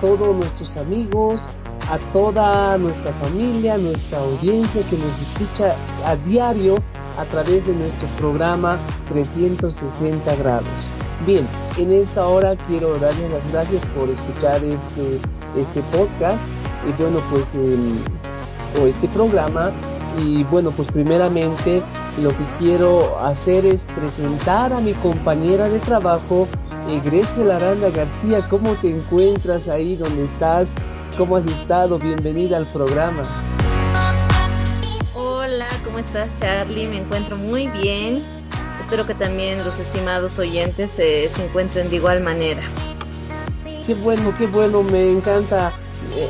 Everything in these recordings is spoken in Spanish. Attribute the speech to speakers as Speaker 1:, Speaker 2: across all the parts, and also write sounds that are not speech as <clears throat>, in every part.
Speaker 1: todos nuestros amigos, a toda nuestra familia, nuestra audiencia que nos escucha a diario a través de nuestro programa 360 grados. Bien, en esta hora quiero darles las gracias por escuchar este, este podcast y bueno pues o este programa y bueno pues primeramente lo que quiero hacer es presentar a mi compañera de trabajo eh, Grecia Aranda García, ¿cómo te encuentras ahí donde estás? ¿Cómo has estado? Bienvenida al programa.
Speaker 2: Hola, ¿cómo estás Charlie? Me encuentro muy bien. Espero que también los estimados oyentes eh, se encuentren de igual manera.
Speaker 1: Qué bueno, qué bueno, me encanta, eh,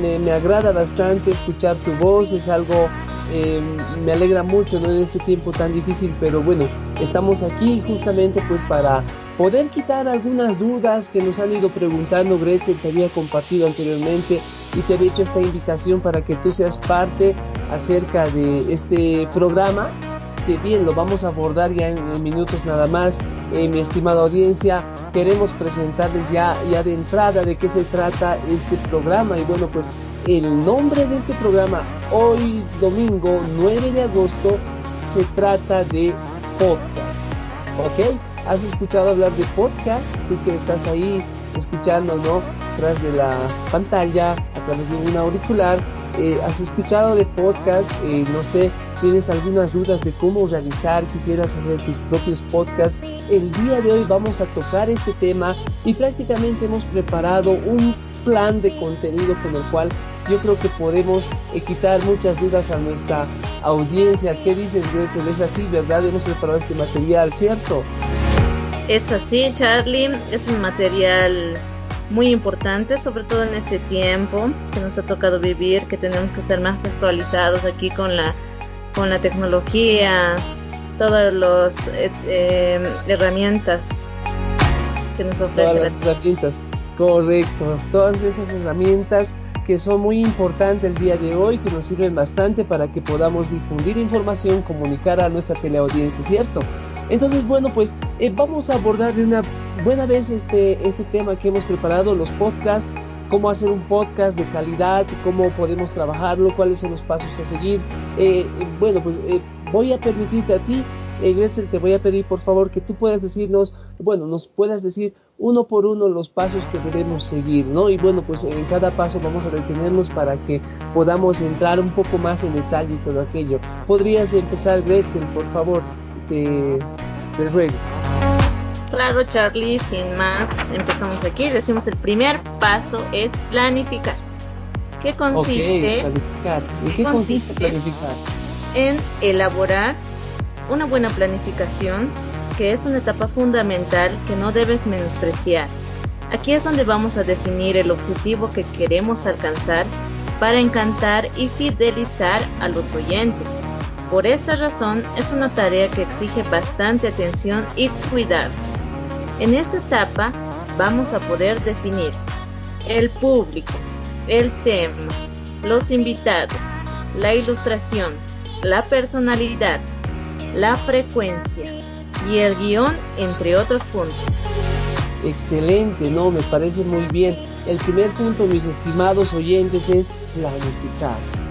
Speaker 1: me, me, agrada bastante escuchar tu voz, es algo eh, me alegra mucho ¿no? en este tiempo tan difícil, pero bueno, estamos aquí justamente pues para poder quitar algunas dudas que nos han ido preguntando. Gretchen te había compartido anteriormente y te había hecho esta invitación para que tú seas parte acerca de este programa que bien lo vamos a abordar ya en, minutos nada más. Eh, mi estimada audiencia, queremos presentarles ya, ya de entrada de qué se trata este programa y bueno pues el nombre de este programa hoy domingo 9 de agosto se trata de podcast. ¿Ok? ¿Has escuchado hablar de podcast? Tú que estás ahí escuchando, ¿no? Tras de la pantalla, a través de un auricular. Eh, ¿Has escuchado de podcast? Eh, no sé, tienes algunas dudas de cómo realizar, quisieras hacer tus propios podcasts. El día de hoy vamos a tocar este tema y prácticamente hemos preparado un plan de contenido con el cual yo creo que podemos quitar muchas dudas a nuestra audiencia. ¿Qué dices, Gretchen? Es así, ¿verdad? Hemos preparado este material, ¿cierto?
Speaker 2: Es así, Charlie. Es un material muy importante, sobre todo en este tiempo que nos ha tocado vivir, que tenemos que estar más actualizados aquí con la, con la tecnología, todas las eh, eh, herramientas que nos ofrecen.
Speaker 1: Todas las herramientas, correcto. Todas esas herramientas que son muy importantes el día de hoy, que nos sirven bastante para que podamos difundir información, comunicar a nuestra teleaudiencia, ¿cierto? Entonces, bueno, pues eh, vamos a abordar de una buena vez este, este tema que hemos preparado, los podcasts, cómo hacer un podcast de calidad, cómo podemos trabajarlo, cuáles son los pasos a seguir. Eh, bueno, pues eh, voy a permitirte a ti Gretel, te voy a pedir por favor que tú puedas decirnos, bueno, nos puedas decir uno por uno los pasos que debemos seguir, ¿no? Y bueno, pues en cada paso vamos a detenernos para que podamos entrar un poco más en detalle y todo aquello. ¿Podrías empezar, Gretel, por favor? Te, te ruego.
Speaker 2: Claro, Charlie, sin más, empezamos aquí. Decimos el primer paso es planificar. ¿Qué consiste?
Speaker 1: planificar. ¿En qué consiste planificar?
Speaker 2: En elaborar una buena planificación, que es una etapa fundamental que no debes menospreciar. Aquí es donde vamos a definir el objetivo que queremos alcanzar para encantar y fidelizar a los oyentes. Por esta razón es una tarea que exige bastante atención y cuidado. En esta etapa vamos a poder definir el público, el tema, los invitados, la ilustración, la personalidad, la frecuencia y el guion, entre otros puntos.
Speaker 1: Excelente, no, me parece muy bien. El primer punto, mis estimados oyentes, es planificar.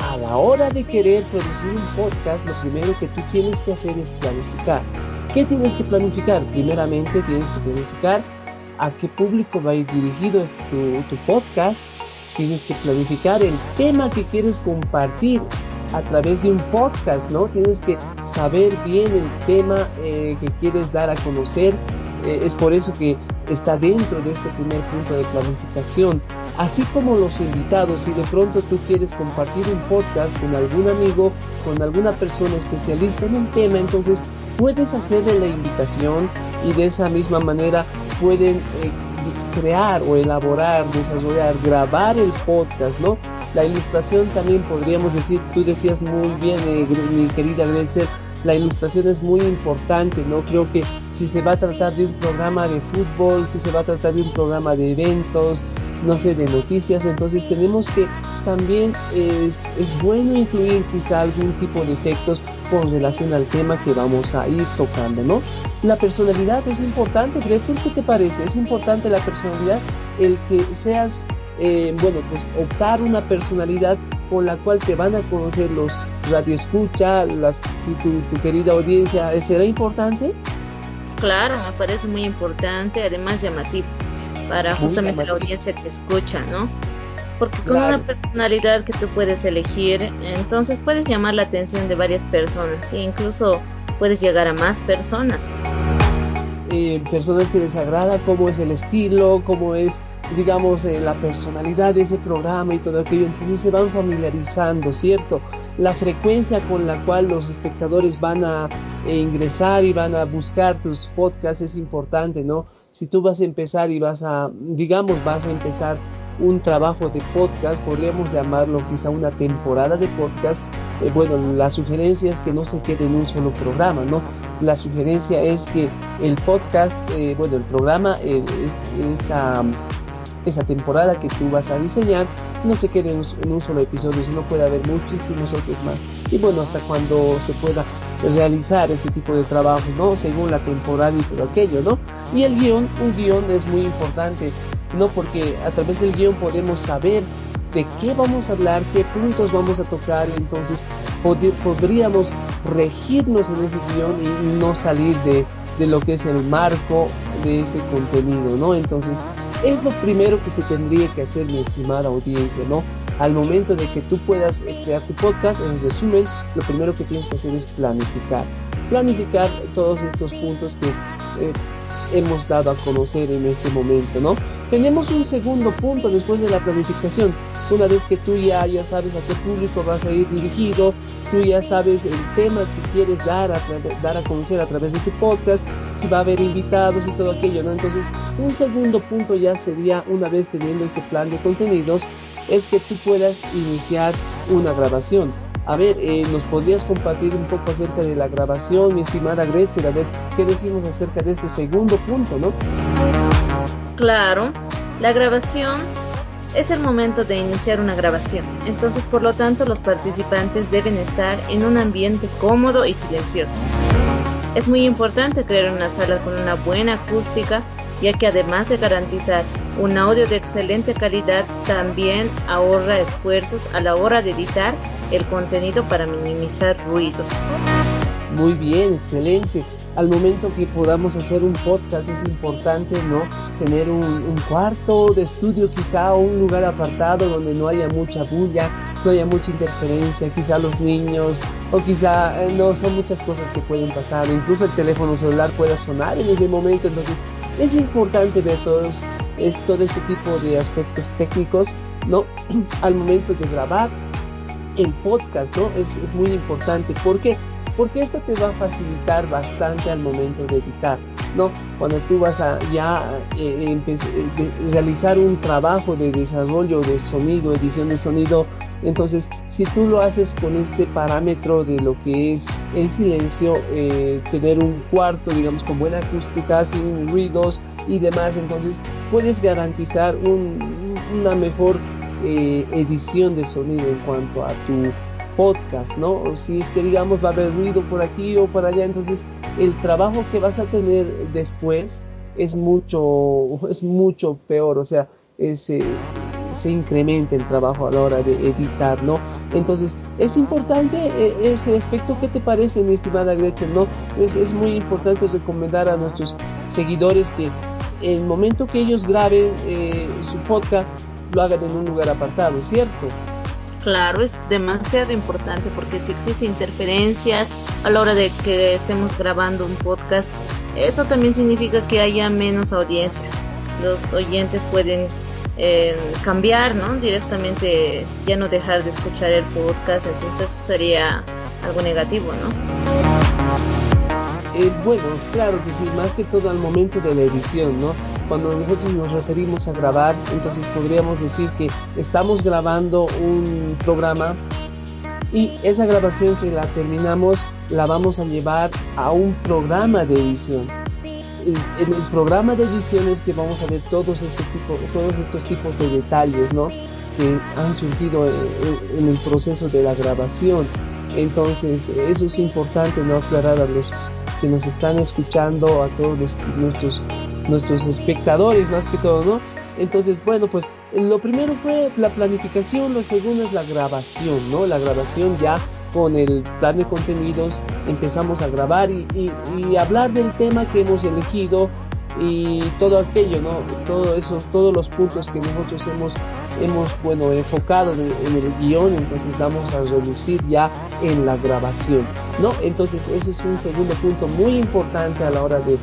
Speaker 1: A la hora de querer producir un podcast, lo primero que tú tienes que hacer es planificar. ¿Qué tienes que planificar? Primeramente tienes que planificar a qué público va a ir dirigido este, tu, tu podcast. Tienes que planificar el tema que quieres compartir a través de un podcast, ¿no? Tienes que saber bien el tema eh, que quieres dar a conocer. Eh, es por eso que está dentro de este primer punto de planificación. Así como los invitados, si de pronto tú quieres compartir un podcast con algún amigo, con alguna persona especialista en un tema, entonces puedes hacerle la invitación y de esa misma manera pueden eh, crear o elaborar, desarrollar, grabar el podcast, ¿no? La ilustración también podríamos decir, tú decías muy bien, eh, mi querida Gretchen, la ilustración es muy importante, ¿no? Creo que si se va a tratar de un programa de fútbol, si se va a tratar de un programa de eventos, no sé, de noticias, entonces tenemos que también es, es bueno incluir quizá algún tipo de efectos con relación al tema que vamos a ir tocando, ¿no? La personalidad es importante, Gretchen, ¿qué te parece? Es importante la personalidad, el que seas, eh, bueno, pues optar una personalidad con la cual te van a conocer los radioescucha, las, tu, tu querida audiencia, ¿será importante?
Speaker 2: Claro, me parece muy importante, además llamativo, para justamente la audiencia que escucha, ¿no? Porque con una personalidad que tú puedes elegir, entonces puedes llamar la atención de varias personas e incluso puedes llegar a más personas.
Speaker 1: Eh, personas que les agrada cómo es el estilo, cómo es, digamos, eh, la personalidad de ese programa y todo aquello. Entonces se van familiarizando, ¿cierto? La frecuencia con la cual los espectadores van a eh, ingresar y van a buscar tus podcasts es importante, ¿no? Si tú vas a empezar y vas a, digamos, vas a empezar un trabajo de podcast, podríamos llamarlo quizá una temporada de podcast. Eh, bueno, la sugerencia es que no se quede en un solo programa, ¿no? La sugerencia es que el podcast, eh, bueno, el programa eh, es esa, temporada que tú vas a diseñar, no se quede en un, solo episodio, sino puede haber muchísimos otros más. Y bueno, hasta cuando se pueda realizar este tipo de trabajo, ¿no? Según la temporada y todo aquello, ¿no? Y el guion, un guion es muy importante no porque a través del guion podemos saber de qué vamos a hablar, qué puntos vamos a tocar, entonces podríamos regirnos en ese guion y no salir de, de, lo que es el marco de ese contenido, ¿no? Entonces, es lo primero que se tendría que hacer, mi estimada audiencia, ¿no? Al momento de que tú puedas eh, crear tu podcast, en resumen, lo primero que tienes que hacer es planificar. Planificar todos estos puntos que eh, hemos dado a conocer en este momento, ¿no? Tenemos un segundo punto después de la planificación. Una vez que tú ya, ya sabes a qué público vas a ir dirigido, tú ya sabes el tema que quieres dar a, dar a conocer a través de tu podcast, si va a haber invitados y todo aquello, ¿no? Entonces, un segundo punto ya sería, una vez teniendo este plan de contenidos, es que tú puedas iniciar una grabación. A ver, eh, ¿nos podrías compartir un poco acerca de la grabación, mi estimada Gretchen? A ver, ¿qué decimos acerca de este segundo punto, no?
Speaker 2: Claro, la grabación es el momento de iniciar una grabación, entonces por lo tanto los participantes deben estar en un ambiente cómodo y silencioso. Es muy importante crear una sala con una buena acústica, ya que además de garantizar un audio de excelente calidad, también ahorra esfuerzos a la hora de editar el contenido para minimizar ruidos.
Speaker 1: Muy bien, excelente. Al momento que podamos hacer un podcast es importante no tener un, cuarto de estudio quizá o un lugar apartado donde no haya mucha bulla no haya mucha interferencia quizá los niños o quizá eh, no son muchas cosas que pueden pasar incluso el teléfono celular pueda sonar en ese momento. Entonces es importante ver todos es, todo este tipo de aspectos técnicos no <clears throat> al momento de grabar el podcast no es, es muy importante. Porque porque esto te va a facilitar bastante al momento de editar, ¿no? Cuando tú vas a ya eh, eh realizar un trabajo de desarrollo de sonido, edición de sonido, entonces si tú lo haces con este parámetro de lo que es el silencio, eh, tener un cuarto, digamos, con buena acústica, sin ruidos y demás, entonces puedes garantizar un, una mejor eh, edición de sonido en cuanto a tu podcast, ¿no? Si es que digamos va a haber ruido por aquí o por allá, entonces el trabajo que vas a tener después es mucho, <laughs> es mucho peor, o sea, se incrementa el trabajo a la hora de editar, ¿no? Entonces, es importante eh, ese aspecto. ¿Qué te parece, mi estimada Gretchen? ¿No? Es, muy importante recomendar a nuestros seguidores que el momento que ellos graben eh, su podcast, lo hagan en un lugar apartado, ¿cierto?
Speaker 2: Claro, es demasiado importante porque si existen interferencias a la hora de que estemos grabando un podcast, eso también significa que haya menos audiencia. Los oyentes pueden eh, cambiar, ¿no? Directamente ya no dejar de escuchar el podcast, entonces sería algo negativo, ¿no?
Speaker 1: Eh, bueno, claro que sí, más que todo al momento de la edición, ¿no? Cuando nosotros nos referimos a grabar, entonces podríamos decir que estamos grabando un programa y esa grabación que la terminamos la vamos a llevar a un programa de edición. En el programa de edición es que vamos a ver todos, este tipo, todos estos tipos de detalles, ¿no? Que han surgido en el proceso de la grabación Entonces, eso es importante, ¿no? Aclarar a los que nos están escuchando, a todos nuestros, nuestros espectadores más que todo, ¿no? Entonces, bueno, pues lo primero fue la planificación, lo segundo es la grabación, ¿no? La grabación ya con el plan de contenidos empezamos a grabar y, hablar del tema que hemos elegido y todo aquello, ¿no? Todo eso, todos los puntos que nosotros hemos, hemos bueno, enfocado en, el guion, entonces vamos a reducir ya en la grabación, ¿no? Entonces ese es un segundo punto muy importante a la hora de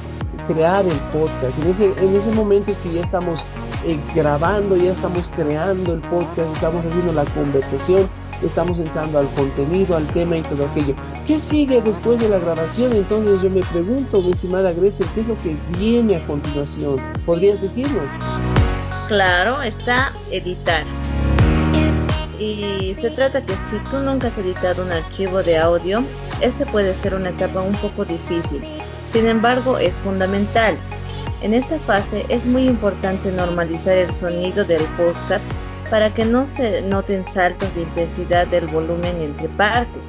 Speaker 1: crear el podcast. En ese, en ese momento es que ya estamos eh, grabando, ya estamos creando el podcast, estamos haciendo la conversación, estamos entrando al contenido, al tema y todo aquello. ¿Qué sigue después de la grabación? Entonces yo me pregunto, mi estimada Grecia, ¿qué es lo que viene a continuación? ¿Podrías decirnos?
Speaker 2: Claro, está editar. Y se trata que si tú nunca has editado un archivo de audio, este puede ser una etapa un poco difícil. Sin embargo, es fundamental. En esta fase es muy importante normalizar el sonido del podcast para que no se noten saltos de intensidad del volumen entre partes.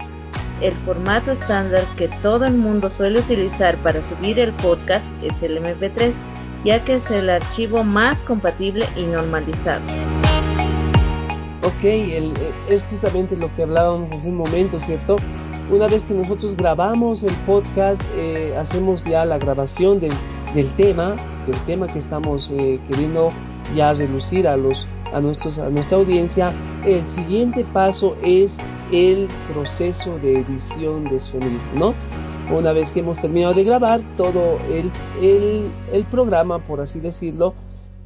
Speaker 2: El formato estándar que todo el mundo suele utilizar para subir el podcast es el MP3, ya que es el archivo más compatible y normalizado.
Speaker 1: Ok, eh, es justamente lo que hablábamos hace un momento, ¿cierto? Una vez que nosotros grabamos el podcast, eh, hacemos ya la grabación del, tema, del tema que estamos eh, queriendo ya relucir a los a, nuestros, a nuestra audiencia, el siguiente paso es el proceso de edición de sonido, ¿no? Una vez que hemos terminado de grabar todo el, el, el programa, por así decirlo,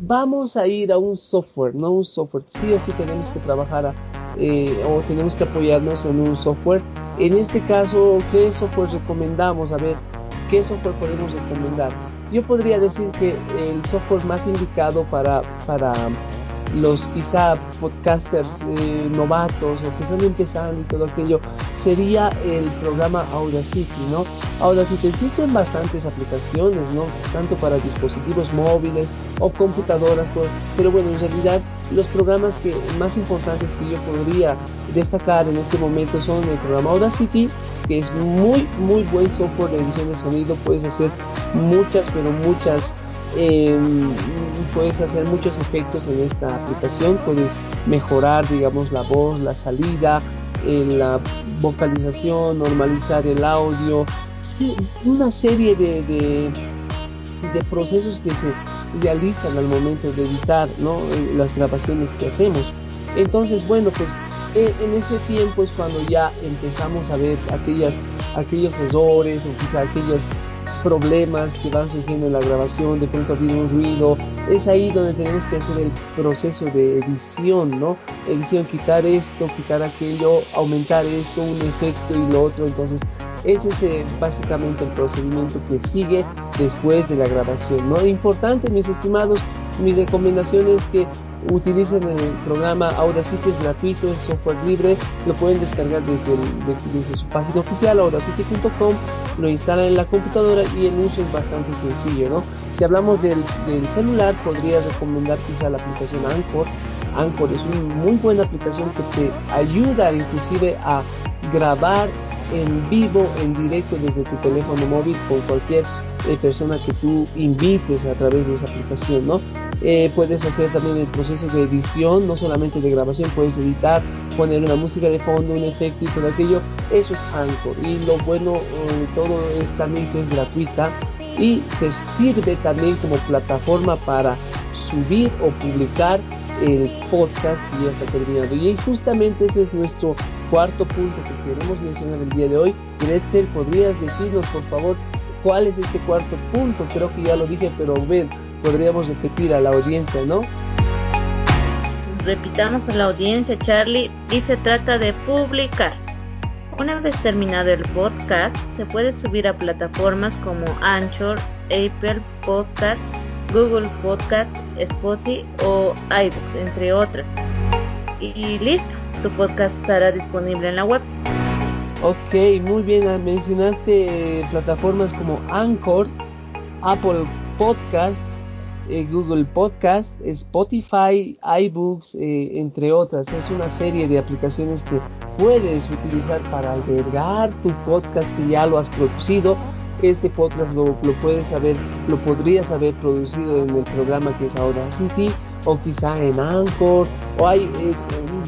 Speaker 1: vamos a ir a un software, no un software. Sí o sí tenemos que trabajar eh, o tenemos que apoyarnos en un software. En este caso, ¿qué software recomendamos? A ver, ¿qué software podemos recomendar? Yo podría decir que el software más indicado para, para los quizá podcasters eh, novatos o que están empezando y todo aquello, sería el programa Audacity, ¿no? Audacity existen bastantes aplicaciones, ¿no? Tanto para dispositivos móviles o computadoras, pero bueno, en realidad los programas que más importantes que yo podría destacar en este momento son el programa Audacity, que es muy muy buen software de edición de sonido, puedes hacer muchas pero muchas Em, puedes hacer muchos efectos en esta aplicación, puedes mejorar, digamos, la voz, la salida, eh, la vocalización, normalizar el audio, una serie de, de, procesos que se realizan al momento de editar ¿no? Eh, las grabaciones que hacemos. Entonces, bueno, pues eh, en ese tiempo es cuando ya empezamos a ver aquellas, aquellos errores o quizá aquellos problemas que van surgiendo en la grabación, de pronto habido un ruido, es ahí donde tenemos que hacer el proceso de edición, ¿no? Edición, quitar esto, quitar aquello, aumentar esto, un efecto y lo otro, entonces ese es eh, básicamente el procedimiento que sigue después de la grabación, ¿no? Importante, mis estimados, mis recomendaciones que utilicen el programa Audacity, es gratuito, es software libre, lo pueden descargar desde, desde su página oficial audacity.com, lo instalan en la computadora y el uso es bastante sencillo, ¿no? Si hablamos del, del celular, podría recomendar quizá la aplicación Anchor. Anchor es una muy buena aplicación que te ayuda inclusive a grabar en vivo, en directo desde tu teléfono móvil con cualquier eh, persona que tú invites a través de esa aplicación, ¿no? Eh, puedes hacer también el proceso de edición, no solamente de grabación, puedes editar, poner una música de fondo, un efecto y todo aquello. Eso es Anchor. Y lo bueno de todo es también que es gratuita y te sirve también como plataforma para subir o publicar el podcast que ya está terminado. Y justamente ese es nuestro cuarto punto que queremos mencionar el día de hoy. Gretzel, ¿podrías decirnos por favor cuál es este cuarto punto? Creo que ya lo dije, pero ven, podríamos repetir a la audiencia, ¿no?
Speaker 2: Repitamos a la audiencia, Charlie, y se trata de publicar. Una vez terminado el podcast, se puede subir a plataformas como Anchor, Apple Podcast, Google Podcast, Spotify o iBooks, entre otras. Y listo, tu podcast estará disponible en la web.
Speaker 1: Ok, muy bien, mencionaste eh, plataformas como Anchor, Apple Podcast, eh, Google Podcast, Spotify, iBooks, eh, entre otras. Es una serie de aplicaciones que puedes utilizar para albergar tu podcast que ya lo has producido. Este podcast lo, puedes saber, lo podrías haber producido en el programa que es Audacity o quizá en Anchor o hay eh,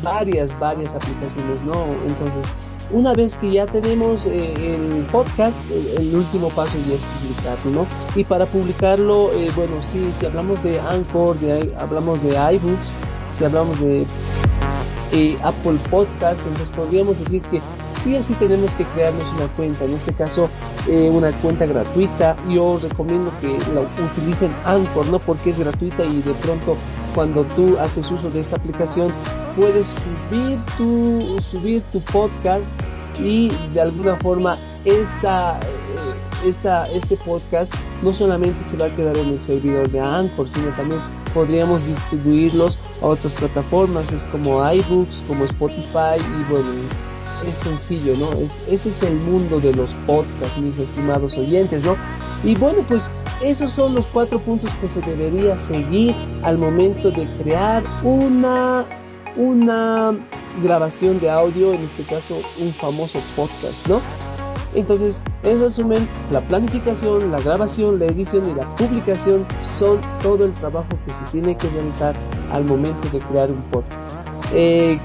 Speaker 1: varias, varias aplicaciones, ¿no? Entonces, una vez que ya tenemos eh, el podcast, el, último paso ya es publicarlo, ¿no? Y para publicarlo, eh, bueno, sí, si hablamos de Anchor, de, hablamos de iBooks, si hablamos de eh, Apple Podcast, entonces podríamos decir que sí o sí tenemos que crearnos una cuenta, en este caso eh, una cuenta gratuita. Yo os recomiendo que la utilicen Anchor, ¿no? Porque es gratuita y de pronto cuando tú haces uso de esta aplicación puedes subir tu, subir tu podcast y de alguna forma esta, eh, esta, este podcast no solamente se va a quedar en el servidor de Anchor, sino también podríamos distribuirlos a otras plataformas, es como iBooks, como Spotify y bueno, es sencillo, ¿no? Es, ese es el mundo de los podcasts, mis estimados oyentes, ¿no? Y bueno, pues esos son los cuatro puntos que se debería seguir al momento de crear una, una grabación de audio, en este caso un famoso podcast, ¿no? Entonces, en resumen, la planificación, la grabación, la edición y la publicación son todo el trabajo que se tiene que realizar al momento de crear un podcast. Eh,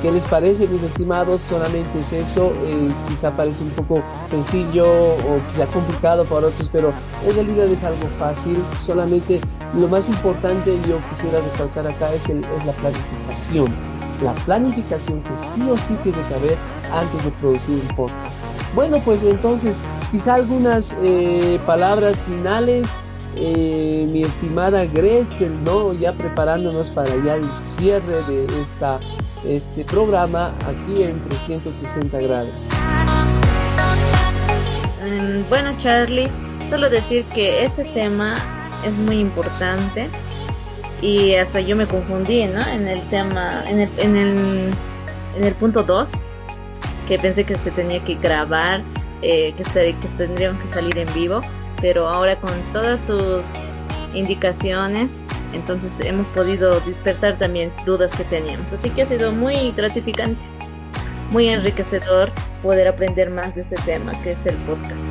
Speaker 1: ¿qué, les parece, mis estimados? Solamente es eso. Eh, quizá parece un poco sencillo o quizá complicado para otros, pero en realidad es algo fácil. Solamente lo más importante yo quisiera recalcar acá es, es la planificación. La planificación que sí o sí tiene que haber antes de producir un podcast. Bueno, pues entonces, quizá algunas eh, palabras finales, eh, mi estimada Gretchen, ¿no? Ya preparándonos para ya el cierre de esta, este programa aquí en 360 grados.
Speaker 2: Mm, bueno, Charlie, solo decir que este tema es muy importante y hasta yo me confundí, ¿no? En el tema, en el, en el, en el punto 2 que pensé que se tenía que grabar, eh, que, que tendríamos que salir en vivo, pero ahora con todas tus indicaciones, entonces hemos podido dispersar también dudas que teníamos. Así que ha sido muy gratificante, muy enriquecedor poder aprender más de este tema que es el podcast.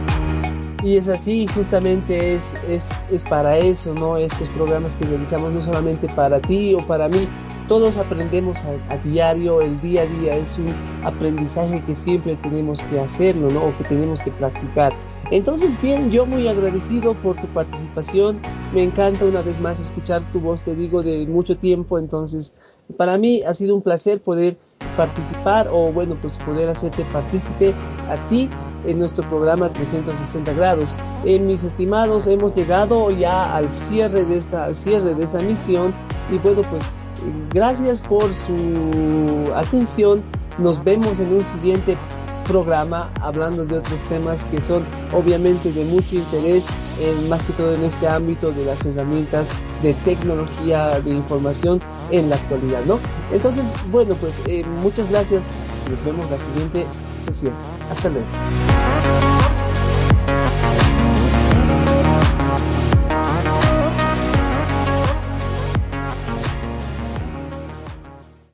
Speaker 1: Y es así, justamente es, es, es para eso, ¿no? Estos programas que realizamos no solamente para ti o para mí, todos aprendemos a, diario, el día a día es un aprendizaje que siempre tenemos que hacerlo, ¿no? O que tenemos que practicar. Entonces, bien, yo muy agradecido por tu participación. Me encanta una vez más escuchar tu voz, te digo, de mucho tiempo. Entonces, para mí ha sido un placer poder participar o, bueno, pues poder hacerte partícipe a ti en nuestro programa 360 grados. Eh, mis estimados, hemos llegado ya al cierre de esta, al cierre de esta misión y bueno, pues Gracias por su atención. Nos vemos en un siguiente programa hablando de otros temas que son obviamente de mucho interés, más que todo en este ámbito de las herramientas de tecnología de información en la actualidad, ¿no? Entonces, bueno, pues eh, muchas gracias. Nos vemos la siguiente sesión. Hasta luego.